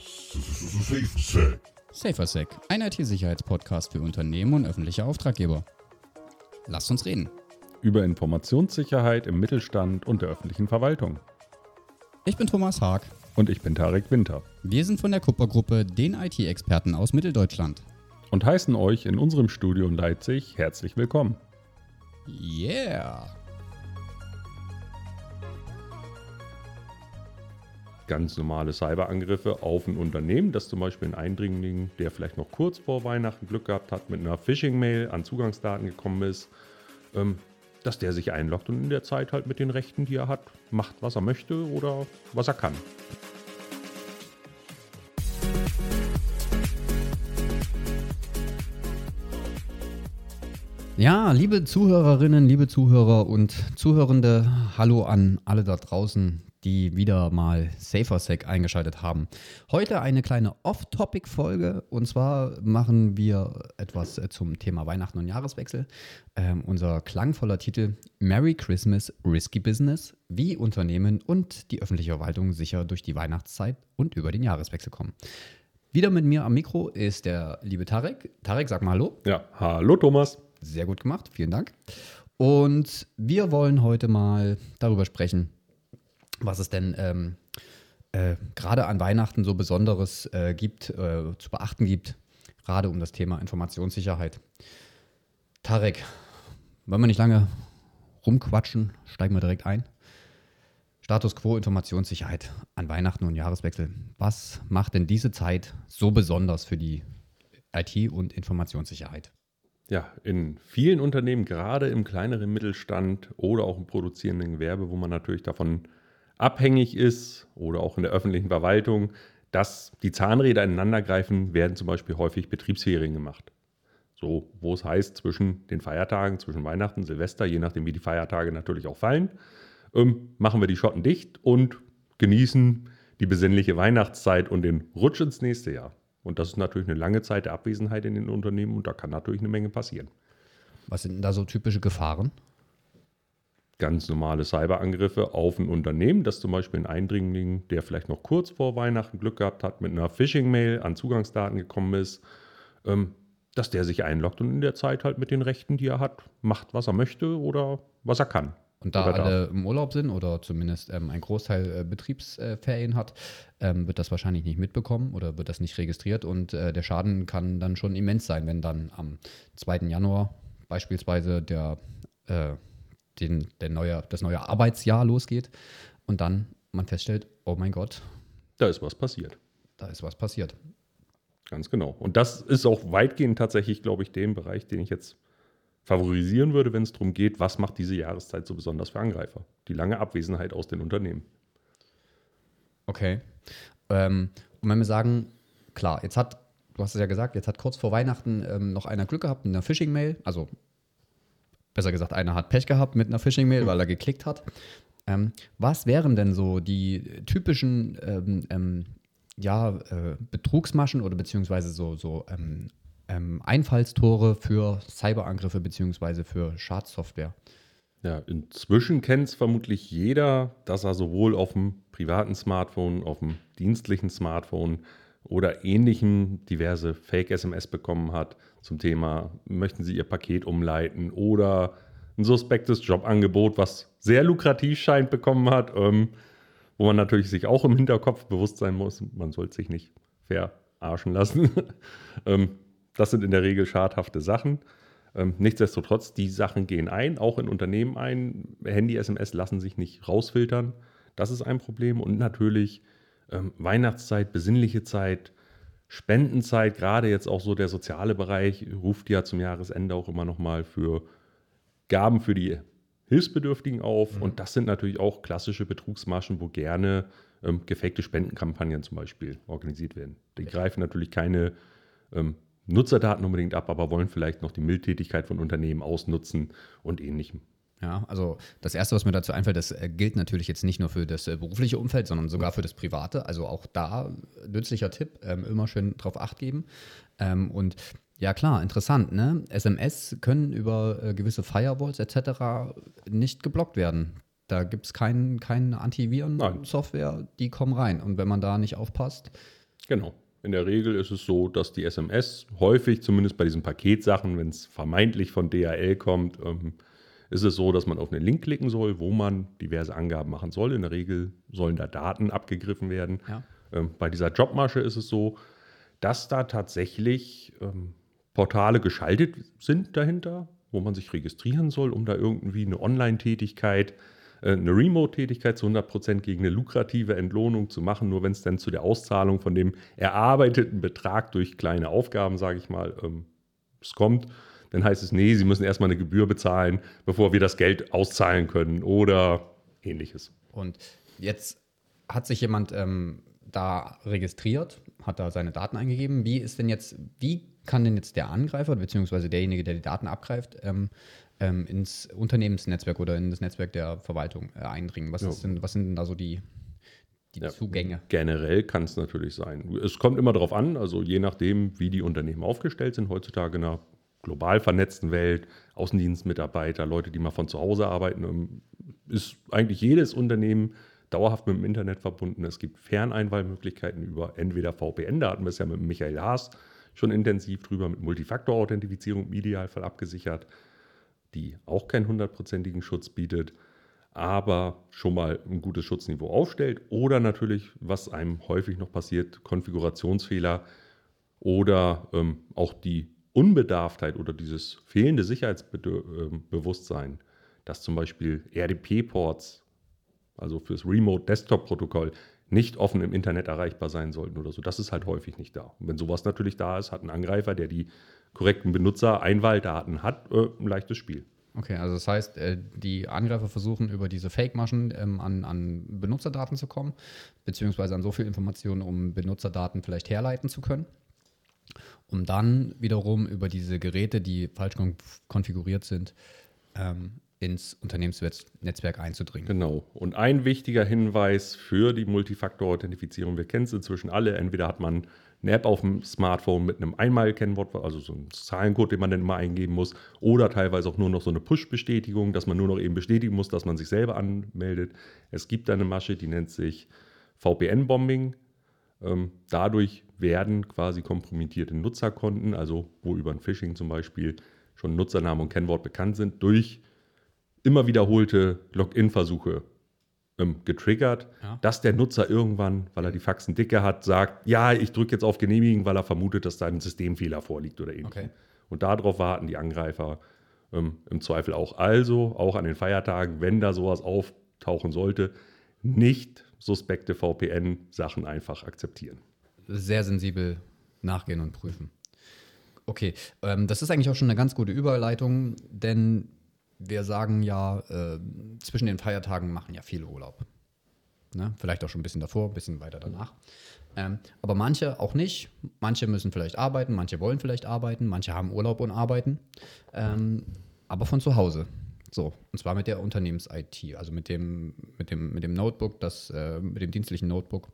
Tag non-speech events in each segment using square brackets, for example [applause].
SaferSec. SaferSec, ein IT-Sicherheitspodcast für Unternehmen und öffentliche Auftraggeber. Lasst uns reden. über Informationssicherheit im Mittelstand und der öffentlichen Verwaltung. Ich bin Thomas Haag. Und ich bin Tarek Winter Wir sind von der Kuppergruppe, den IT-Experten aus Mitteldeutschland. und heißen euch in unserem Studio in Leipzig herzlich willkommen. Yeah! Ganz normale Cyberangriffe auf ein Unternehmen, das zum Beispiel ein Eindringling, der vielleicht noch kurz vor Weihnachten Glück gehabt hat, mit einer Phishing-Mail an Zugangsdaten gekommen ist, ähm, dass der sich einloggt und in der Zeit halt mit den Rechten, die er hat, macht, was er möchte oder was er kann. Ja, liebe Zuhörerinnen, liebe Zuhörer und Zuhörende, hallo an alle da draußen, die wieder mal SaferSec eingeschaltet haben. Heute eine kleine Off-Topic-Folge und zwar machen wir etwas äh, zum Thema Weihnachten und Jahreswechsel. Ähm, unser klangvoller Titel Merry Christmas, Risky Business, wie Unternehmen und die öffentliche Verwaltung sicher durch die Weihnachtszeit und über den Jahreswechsel kommen. Wieder mit mir am Mikro ist der liebe Tarek. Tarek, sag mal Hallo. Ja, hallo Thomas. Sehr gut gemacht, vielen Dank. Und wir wollen heute mal darüber sprechen, was es denn ähm, äh, gerade an Weihnachten so Besonderes äh, gibt, äh, zu beachten gibt, gerade um das Thema Informationssicherheit. Tarek, wollen wir nicht lange rumquatschen, steigen wir direkt ein. Status quo Informationssicherheit an Weihnachten und Jahreswechsel. Was macht denn diese Zeit so besonders für die IT- und Informationssicherheit? Ja, in vielen Unternehmen, gerade im kleineren Mittelstand oder auch im produzierenden Gewerbe, wo man natürlich davon abhängig ist oder auch in der öffentlichen Verwaltung, dass die Zahnräder ineinander greifen, werden zum Beispiel häufig Betriebsferien gemacht. So, wo es heißt, zwischen den Feiertagen, zwischen Weihnachten, Silvester, je nachdem, wie die Feiertage natürlich auch fallen, ähm, machen wir die Schotten dicht und genießen die besinnliche Weihnachtszeit und den Rutsch ins nächste Jahr. Und das ist natürlich eine lange Zeit der Abwesenheit in den Unternehmen und da kann natürlich eine Menge passieren. Was sind denn da so typische Gefahren? Ganz normale Cyberangriffe auf ein Unternehmen, das zum Beispiel ein Eindringling, der vielleicht noch kurz vor Weihnachten Glück gehabt hat, mit einer Phishing-Mail an Zugangsdaten gekommen ist, ähm, dass der sich einloggt und in der Zeit halt mit den Rechten, die er hat, macht, was er möchte oder was er kann. Und da darf. alle im Urlaub sind oder zumindest ähm, ein Großteil äh, Betriebsferien hat, ähm, wird das wahrscheinlich nicht mitbekommen oder wird das nicht registriert. Und äh, der Schaden kann dann schon immens sein, wenn dann am 2. Januar beispielsweise der, äh, den, der neue, das neue Arbeitsjahr losgeht und dann man feststellt, oh mein Gott, Da ist was passiert. da ist was passiert. Ganz genau. Und das ist auch weitgehend tatsächlich, glaube ich, dem Bereich, den ich jetzt favorisieren würde, wenn es darum geht, was macht diese Jahreszeit so besonders für Angreifer? Die lange Abwesenheit aus den Unternehmen. Okay. Ähm, und wenn wir sagen, klar, jetzt hat, du hast es ja gesagt, jetzt hat kurz vor Weihnachten ähm, noch einer Glück gehabt mit einer Phishing-Mail. Also, besser gesagt, einer hat Pech gehabt mit einer Phishing-Mail, weil er geklickt hat. Ähm, was wären denn so die typischen ähm, ähm, ja, äh, Betrugsmaschen oder beziehungsweise so, so ähm, ähm, Einfallstore für Cyberangriffe beziehungsweise für Schadsoftware? Ja, inzwischen kennt es vermutlich jeder, dass er sowohl auf dem privaten Smartphone, auf dem dienstlichen Smartphone oder ähnlichem diverse Fake-SMS bekommen hat zum Thema, möchten Sie Ihr Paket umleiten oder ein suspektes Jobangebot, was sehr lukrativ scheint, bekommen hat, ähm, wo man natürlich sich auch im Hinterkopf bewusst sein muss, man sollte sich nicht verarschen lassen. [laughs] ähm, das sind in der Regel schadhafte Sachen. Ähm, nichtsdestotrotz, die Sachen gehen ein, auch in Unternehmen ein. Handy-SMS lassen sich nicht rausfiltern. Das ist ein Problem. Und natürlich ähm, Weihnachtszeit, besinnliche Zeit, Spendenzeit, gerade jetzt auch so der soziale Bereich, ruft ja zum Jahresende auch immer nochmal für Gaben für die Hilfsbedürftigen auf. Und das sind natürlich auch klassische Betrugsmaschen, wo gerne ähm, gefakte Spendenkampagnen zum Beispiel organisiert werden. Die greifen natürlich keine ähm, Nutzerdaten unbedingt ab, aber wollen vielleicht noch die Mildtätigkeit von Unternehmen ausnutzen und ähnlichem. Ja, also das Erste, was mir dazu einfällt, das äh, gilt natürlich jetzt nicht nur für das äh, berufliche Umfeld, sondern sogar für das Private. Also auch da äh, nützlicher Tipp, ähm, immer schön drauf acht geben. Ähm, und ja klar, interessant, ne? SMS können über gewisse Firewalls etc. nicht geblockt werden. Da gibt es kein, keine Nein. Antiviren-Software, die kommen rein. Und wenn man da nicht aufpasst, Genau. In der Regel ist es so, dass die SMS häufig, zumindest bei diesen Paketsachen, wenn es vermeintlich von DHL kommt, ähm, ist es so, dass man auf einen Link klicken soll, wo man diverse Angaben machen soll. In der Regel sollen da Daten abgegriffen werden. Ja. Ähm, bei dieser Jobmasche ist es so, dass da tatsächlich ähm, Portale geschaltet sind dahinter, wo man sich registrieren soll, um da irgendwie eine Online-Tätigkeit, äh, eine Remote-Tätigkeit zu 100% gegen eine lukrative Entlohnung zu machen. Nur wenn es dann zu der Auszahlung von dem erarbeiteten Betrag durch kleine Aufgaben, sage ich mal, ähm, es kommt, dann heißt es, nee, Sie müssen erstmal eine Gebühr bezahlen, bevor wir das Geld auszahlen können oder ähnliches. Und jetzt hat sich jemand ähm, da registriert, hat da seine Daten eingegeben. Wie ist denn jetzt, wie kann denn jetzt der Angreifer, beziehungsweise derjenige, der die Daten abgreift, ähm, ähm, ins Unternehmensnetzwerk oder in das Netzwerk der Verwaltung äh, eindringen? Was, ja. denn, was sind denn da so die, die ja, Zugänge? Generell kann es natürlich sein. Es kommt immer darauf an, also je nachdem, wie die Unternehmen aufgestellt sind, heutzutage in einer global vernetzten Welt, Außendienstmitarbeiter, Leute, die mal von zu Hause arbeiten, ähm, ist eigentlich jedes Unternehmen dauerhaft mit dem Internet verbunden. Es gibt Ferneinwahlmöglichkeiten über entweder VPN, da hatten wir es ja mit Michael Haas schon intensiv drüber, mit Multifaktor-Authentifizierung im Idealfall abgesichert, die auch keinen hundertprozentigen Schutz bietet, aber schon mal ein gutes Schutzniveau aufstellt. Oder natürlich, was einem häufig noch passiert, Konfigurationsfehler oder ähm, auch die Unbedarftheit oder dieses fehlende Sicherheitsbewusstsein, dass zum Beispiel RDP-Ports, also fürs Remote Desktop-Protokoll, nicht offen im Internet erreichbar sein sollten oder so. Das ist halt häufig nicht da. Und wenn sowas natürlich da ist, hat ein Angreifer, der die korrekten Benutzer-Einwahldaten hat, äh, ein leichtes Spiel. Okay, also das heißt, äh, die Angreifer versuchen über diese Fake-Maschen ähm, an, an Benutzerdaten zu kommen, beziehungsweise an so viel Informationen, um Benutzerdaten vielleicht herleiten zu können um dann wiederum über diese Geräte, die falsch konfiguriert sind, ähm, ins Unternehmensnetzwerk einzudringen. Genau. Und ein wichtiger Hinweis für die Multifaktor-Authentifizierung, wir kennen es inzwischen alle, entweder hat man eine App auf dem Smartphone mit einem Einmal-Kennwort, also so ein Zahlencode, den man dann immer eingeben muss, oder teilweise auch nur noch so eine Push-Bestätigung, dass man nur noch eben bestätigen muss, dass man sich selber anmeldet. Es gibt eine Masche, die nennt sich VPN-Bombing. Ähm, dadurch werden quasi kompromittierte Nutzerkonten, also wo über ein Phishing zum Beispiel schon Nutzername und Kennwort bekannt sind, durch immer wiederholte Login-Versuche ähm, getriggert, ja. dass der Nutzer irgendwann, weil er die Faxen dicke hat, sagt, ja, ich drücke jetzt auf Genehmigen, weil er vermutet, dass da ein Systemfehler vorliegt oder ähnliches. Okay. Und darauf warten die Angreifer ähm, im Zweifel auch. Also, auch an den Feiertagen, wenn da sowas auftauchen sollte, nicht suspekte VPN-Sachen einfach akzeptieren. Sehr sensibel nachgehen und prüfen. Okay, ähm, das ist eigentlich auch schon eine ganz gute Überleitung, denn wir sagen ja, äh, zwischen den Feiertagen machen ja viele Urlaub. Ne? Vielleicht auch schon ein bisschen davor, ein bisschen weiter danach. Ähm, aber manche auch nicht. Manche müssen vielleicht arbeiten, manche wollen vielleicht arbeiten, manche haben Urlaub und arbeiten. Ähm, aber von zu Hause. So, und zwar mit der Unternehmens-IT, also mit dem, mit dem, mit dem Notebook, das, äh, mit dem dienstlichen Notebook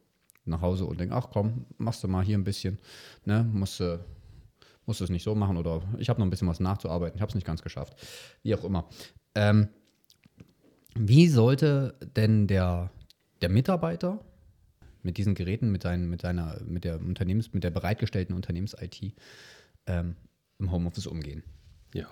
nach Hause und denke, ach komm, machst du mal hier ein bisschen, ne, musst du musst es nicht so machen oder ich habe noch ein bisschen was nachzuarbeiten, ich habe es nicht ganz geschafft, wie auch immer. Ähm, wie sollte denn der, der Mitarbeiter mit diesen Geräten, mit, seinen, mit, seiner, mit der Unternehmens, mit der bereitgestellten Unternehmens-IT ähm, im Homeoffice umgehen? Ja,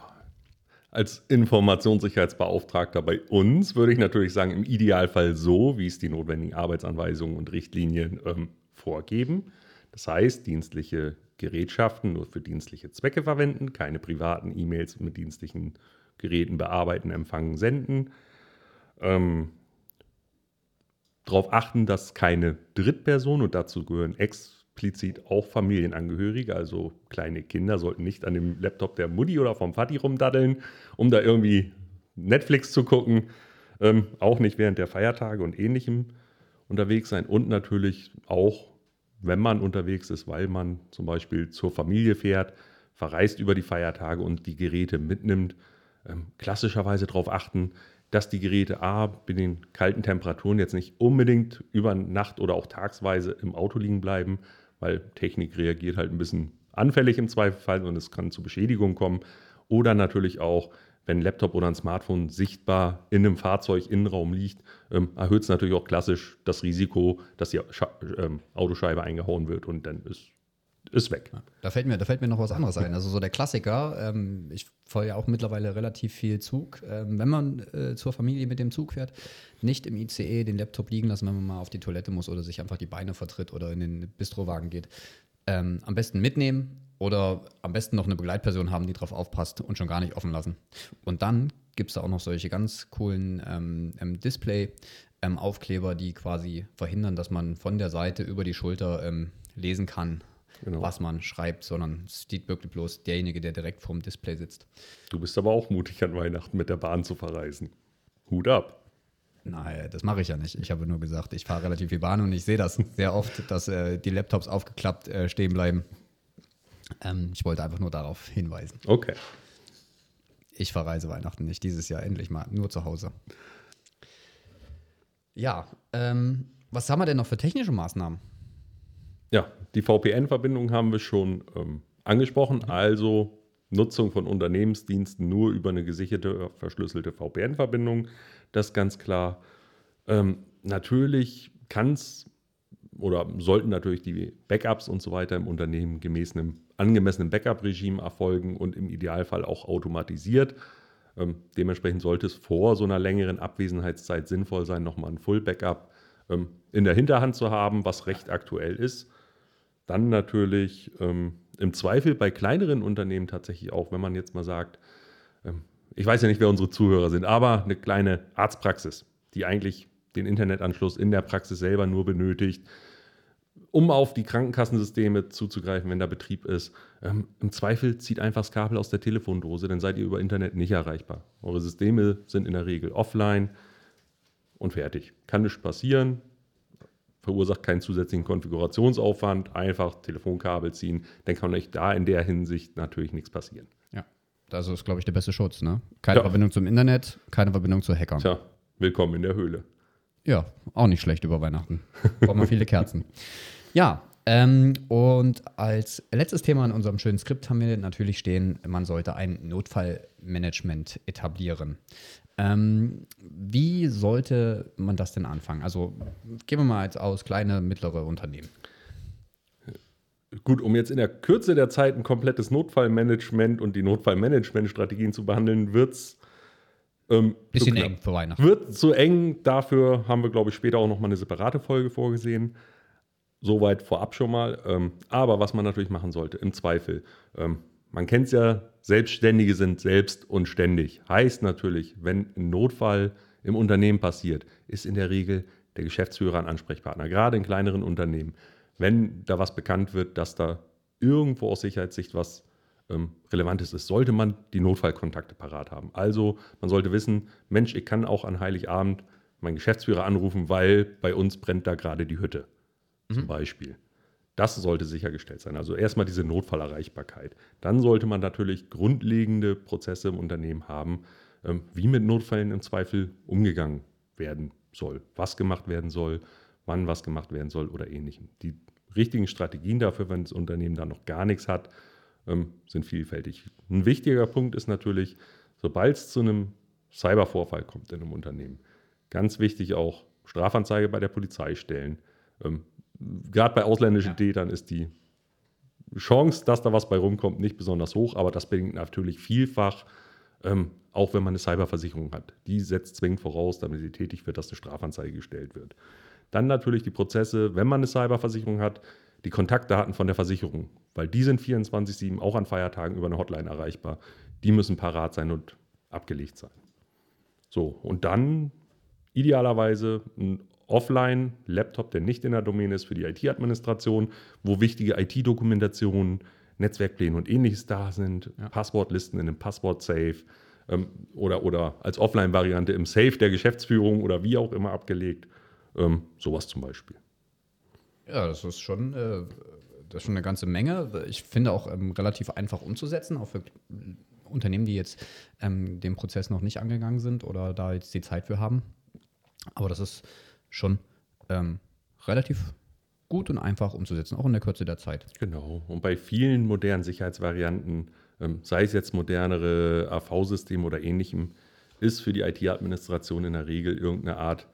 als Informationssicherheitsbeauftragter bei uns würde ich natürlich sagen, im Idealfall so, wie es die notwendigen Arbeitsanweisungen und Richtlinien ähm, vorgeben. Das heißt, dienstliche Gerätschaften nur für dienstliche Zwecke verwenden, keine privaten E-Mails mit dienstlichen Geräten bearbeiten, empfangen, senden. Ähm, darauf achten, dass keine Drittperson, und dazu gehören Ex- explizit auch Familienangehörige, also kleine Kinder sollten nicht an dem Laptop der Mutti oder vom Vati rumdaddeln, um da irgendwie Netflix zu gucken. Ähm, auch nicht während der Feiertage und ähnlichem unterwegs sein. Und natürlich auch, wenn man unterwegs ist, weil man zum Beispiel zur Familie fährt, verreist über die Feiertage und die Geräte mitnimmt, ähm, klassischerweise darauf achten, dass die Geräte A bei den kalten Temperaturen jetzt nicht unbedingt über Nacht oder auch tagsweise im Auto liegen bleiben, weil Technik reagiert halt ein bisschen anfällig im Zweifelsfall und es kann zu Beschädigungen kommen. Oder natürlich auch, wenn ein Laptop oder ein Smartphone sichtbar in einem Fahrzeuginnenraum liegt, ähm, erhöht es natürlich auch klassisch das Risiko, dass die Scha ähm, Autoscheibe eingehauen wird und dann ist ist weg. Da fällt, mir, da fällt mir noch was anderes ein. Also so der Klassiker, ähm, ich fahre ja auch mittlerweile relativ viel Zug. Ähm, wenn man äh, zur Familie mit dem Zug fährt, nicht im ICE den Laptop liegen lassen, wenn man mal auf die Toilette muss oder sich einfach die Beine vertritt oder in den Bistrowagen geht. Ähm, am besten mitnehmen oder am besten noch eine Begleitperson haben, die drauf aufpasst und schon gar nicht offen lassen. Und dann gibt es da auch noch solche ganz coolen ähm, ähm Display-Aufkleber, ähm, die quasi verhindern, dass man von der Seite über die Schulter lesen kann, genau. was man schreibt, sondern es sieht wirklich bloß derjenige, der direkt vorm Display sitzt. Du bist aber auch mutig, an Weihnachten mit der Bahn zu verreisen. Hut ab. Nein, das mache ich ja nicht. Ich habe nur gesagt, ich fahre relativ viel Bahn und ich sehe das sehr oft, dass äh, die Laptops aufgeklappt äh, stehen bleiben. Ähm, ich wollte einfach nur darauf hinweisen. Okay. Ich verreise Weihnachten nicht dieses Jahr endlich mal, nur zu Hause. Ja, ähm, was haben wir denn noch für technische Maßnahmen? Ja, die VPN-Verbindung haben wir schon ähm, angesprochen. Mhm. Also Nutzung von Unternehmensdiensten nur über eine gesicherte, verschlüsselte VPN-Verbindung. Das ganz klar. Ähm, natürlich kann es oder sollten natürlich die Backups und so weiter im Unternehmen gemäß einem angemessenen Backup-Regime erfolgen und im Idealfall auch automatisiert. Ähm, dementsprechend sollte es vor so einer längeren Abwesenheitszeit sinnvoll sein, nochmal ein Full-Backup ähm, in der Hinterhand zu haben, was recht aktuell ist. Dann natürlich ähm, im Zweifel bei kleineren Unternehmen tatsächlich auch, wenn man jetzt mal sagt, ähm, ich weiß ja nicht, wer unsere Zuhörer sind, aber eine kleine Arztpraxis, die eigentlich den Internetanschluss in der Praxis selber nur benötigt, um auf die Krankenkassensysteme zuzugreifen, wenn da Betrieb ist. Ähm, Im Zweifel zieht einfach das Kabel aus der Telefondose, dann seid ihr über Internet nicht erreichbar. Eure Systeme sind in der Regel offline und fertig. Kann nichts passieren, verursacht keinen zusätzlichen Konfigurationsaufwand, einfach Telefonkabel ziehen, dann kann euch da in der Hinsicht natürlich nichts passieren. Ja, das ist, glaube ich, der beste Schutz. Ne? Keine ja. Verbindung zum Internet, keine Verbindung zu Hackern. Tja, willkommen in der Höhle. Ja, auch nicht schlecht über Weihnachten. Brauchen wir viele Kerzen. [laughs] Ja, ähm, und als letztes Thema in unserem schönen Skript haben wir natürlich stehen, man sollte ein Notfallmanagement etablieren. Ähm, wie sollte man das denn anfangen? Also gehen wir mal jetzt aus, kleine, mittlere Unternehmen. Gut, um jetzt in der Kürze der Zeit ein komplettes Notfallmanagement und die Notfallmanagementstrategien zu behandeln, wird es ähm, bisschen eng für Weihnachten. Wird zu eng, dafür haben wir, glaube ich, später auch nochmal eine separate Folge vorgesehen. Soweit vorab schon mal. Ähm, aber was man natürlich machen sollte, im Zweifel, ähm, man kennt es ja, Selbstständige sind selbst und ständig. Heißt natürlich, wenn ein Notfall im Unternehmen passiert, ist in der Regel der Geschäftsführer ein Ansprechpartner, gerade in kleineren Unternehmen. Wenn da was bekannt wird, dass da irgendwo aus Sicherheitssicht was ähm, Relevantes ist, sollte man die Notfallkontakte parat haben. Also man sollte wissen, Mensch, ich kann auch an Heiligabend meinen Geschäftsführer anrufen, weil bei uns brennt da gerade die Hütte. Mhm. Zum Beispiel. Das sollte sichergestellt sein. Also erstmal diese Notfallerreichbarkeit. Dann sollte man natürlich grundlegende Prozesse im Unternehmen haben, ähm, wie mit Notfällen im Zweifel umgegangen werden soll, was gemacht werden soll, wann was gemacht werden soll oder ähnlichem. Die richtigen Strategien dafür, wenn das Unternehmen da noch gar nichts hat, ähm, sind vielfältig. Ein wichtiger Punkt ist natürlich, sobald es zu einem Cybervorfall kommt in einem Unternehmen, ganz wichtig auch Strafanzeige bei der Polizei stellen. Gerade bei ausländischen ja. Tätern ist die Chance, dass da was bei rumkommt, nicht besonders hoch, aber das bedingt natürlich vielfach, ähm, auch wenn man eine Cyberversicherung hat. Die setzt zwingend voraus, damit sie tätig wird, dass eine Strafanzeige gestellt wird. Dann natürlich die Prozesse, wenn man eine Cyberversicherung hat, die Kontaktdaten von der Versicherung, weil die sind 24-7 auch an Feiertagen über eine Hotline erreichbar. Die müssen parat sein und abgelegt sein. So, und dann idealerweise ein Offline-Laptop, der nicht in der Domäne ist für die IT-Administration, wo wichtige IT-Dokumentationen, Netzwerkpläne und ähnliches da sind, ja. Passwortlisten in einem Passwort-Safe ähm, oder, oder als Offline-Variante im Safe der Geschäftsführung oder wie auch immer abgelegt. Ähm, sowas zum Beispiel. Ja, das ist schon, äh, das ist schon eine ganze Menge. Ich finde auch ähm, relativ einfach umzusetzen, auch für Unternehmen, die jetzt ähm, den Prozess noch nicht angegangen sind oder da jetzt die Zeit für haben. Aber das ist schon ähm, relativ gut und einfach umzusetzen, auch in der Kürze der Zeit. Genau. Und bei vielen modernen Sicherheitsvarianten, ähm, sei es jetzt modernere AV-Systeme oder ähnlichem, ist für die IT-Administration in der Regel irgendeine Art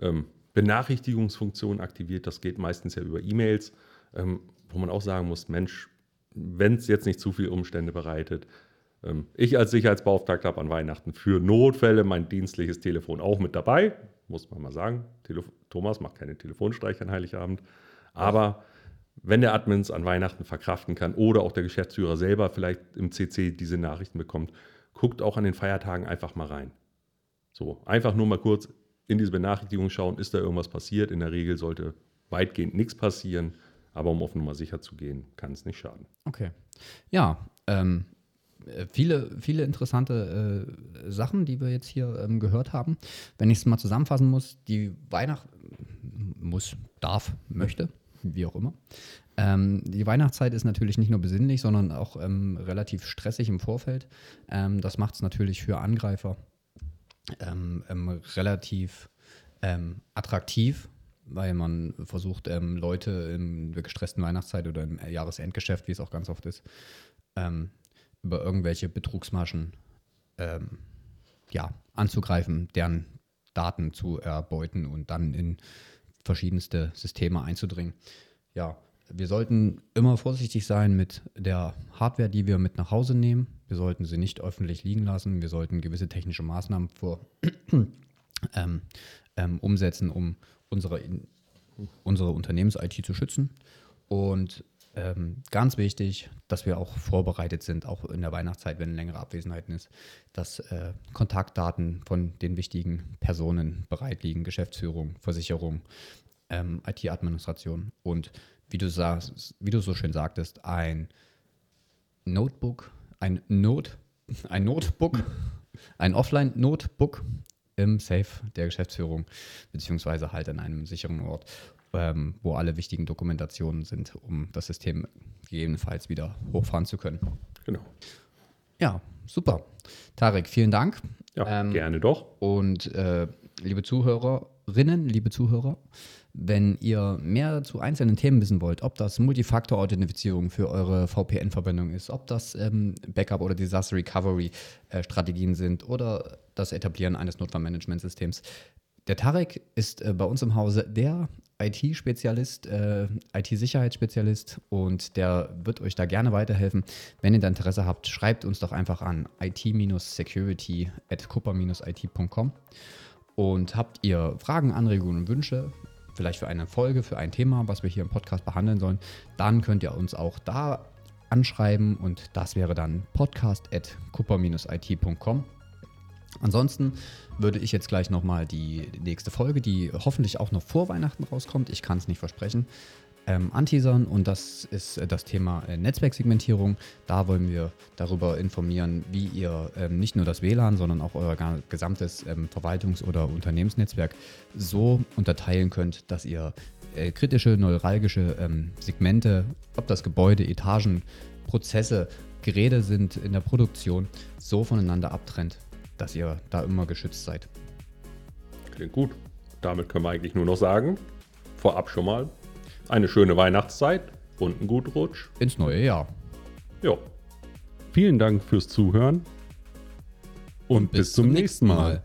ähm, Benachrichtigungsfunktion aktiviert. Das geht meistens ja über E-Mails, ähm, wo man auch sagen muss, Mensch, wenn es jetzt nicht zu viele Umstände bereitet, ähm, ich als Sicherheitsbeauftragter habe an Weihnachten für Notfälle mein dienstliches Telefon auch mit dabei. Muss man mal sagen. Telef Thomas macht keine Telefonstreiche an Heiligabend. Aber wenn der Admin es an Weihnachten verkraften kann oder auch der Geschäftsführer selber vielleicht im CC diese Nachrichten bekommt, guckt auch an den Feiertagen einfach mal rein. So, einfach nur mal kurz in diese Benachrichtigung schauen, ist da irgendwas passiert. In der Regel sollte weitgehend nichts passieren, aber um auf Nummer sicher zu gehen, kann es nicht schaden. Okay. Ja, ähm, äh, viele, viele interessante äh, Sachen, die wir jetzt hier ähm, gehört haben. Wenn ich es mal zusammenfassen muss, die Weihnacht muss, darf, möchte, wie auch immer. Ähm, die Weihnachtszeit ist natürlich nicht nur besinnlich, sondern auch ähm, relativ stressig im Vorfeld. Ähm, das macht es natürlich für Angreifer ähm, ähm, relativ attraktiv, weil man versucht, Leute in der gestressten Weihnachtszeit oder im Jahresendgeschäft, wie es auch ganz oft ist, über irgendwelche Betrugsmaschen ähm, ja, anzugreifen, deren Daten zu erbeuten und dann in verschiedenste Systeme einzudringen. Ja, wir sollten immer vorsichtig sein mit der Hardware, die wir mit nach Hause nehmen. Wir sollten sie nicht öffentlich liegen lassen. Wir sollten gewisse technische Maßnahmen vor, [clears throat] ähm, ähm, umsetzen, um unsere, unsere Unternehmens-IT zu schützen. Und ähm, ganz wichtig, dass wir auch vorbereitet sind, auch in der Weihnachtszeit, wenn längere Abwesenheiten ist, dass äh, Kontaktdaten von den wichtigen Personen bereit liegen, Geschäftsführung, Versicherung, ähm, IT-Administration und wie du, sagst, wie du so schön sagtest, ein Notebook, ein Not, ein Notebook, ein Offline-Notebook im Safe der Geschäftsführung, beziehungsweise halt an einem sicheren Ort ähm, wo alle wichtigen Dokumentationen sind, um das System gegebenenfalls wieder hochfahren zu können. Genau. Ja, super. Tarek, vielen Dank. Ja, ähm, gerne doch. Und äh, liebe Zuhörerinnen, liebe Zuhörer, wenn ihr mehr zu einzelnen Themen wissen wollt, ob das Multifaktor-Authentifizierung für eure VPN-Verbindung ist, ob das ähm, Backup- oder Disaster-Recovery-Strategien äh, sind oder das Etablieren eines Notfallmanagementsystems, der Tarek ist äh, bei uns im Hause der IT-Spezialist, äh, IT-Sicherheitsspezialist und der wird euch da gerne weiterhelfen. Wenn ihr da Interesse habt, schreibt uns doch einfach an it-security at kupper-it.com und habt ihr Fragen, Anregungen und Wünsche, vielleicht für eine Folge, für ein Thema, was wir hier im Podcast behandeln sollen, dann könnt ihr uns auch da anschreiben und das wäre dann podcast at kupper-it.com. Ansonsten würde ich jetzt gleich nochmal die nächste Folge, die hoffentlich auch noch vor Weihnachten rauskommt, ich kann es nicht versprechen, ähm, anteasern und das ist äh, das Thema äh, Netzwerksegmentierung. Da wollen wir darüber informieren, wie ihr ähm, nicht nur das WLAN, sondern auch euer gesamtes ähm, Verwaltungs- oder Unternehmensnetzwerk so unterteilen könnt, dass ihr äh, kritische, neuralgische ähm, Segmente, ob das Gebäude, Etagen, Prozesse, Geräte sind in der Produktion, so voneinander abtrennt, dass ihr da immer geschützt seid. Klingt gut. Damit können wir eigentlich nur noch sagen, vorab schon mal eine schöne Weihnachtszeit und einen guten Rutsch. Ins neue Jahr. Ja. Vielen Dank fürs Zuhören und, und bis, bis, zum nächsten Mal. Mal.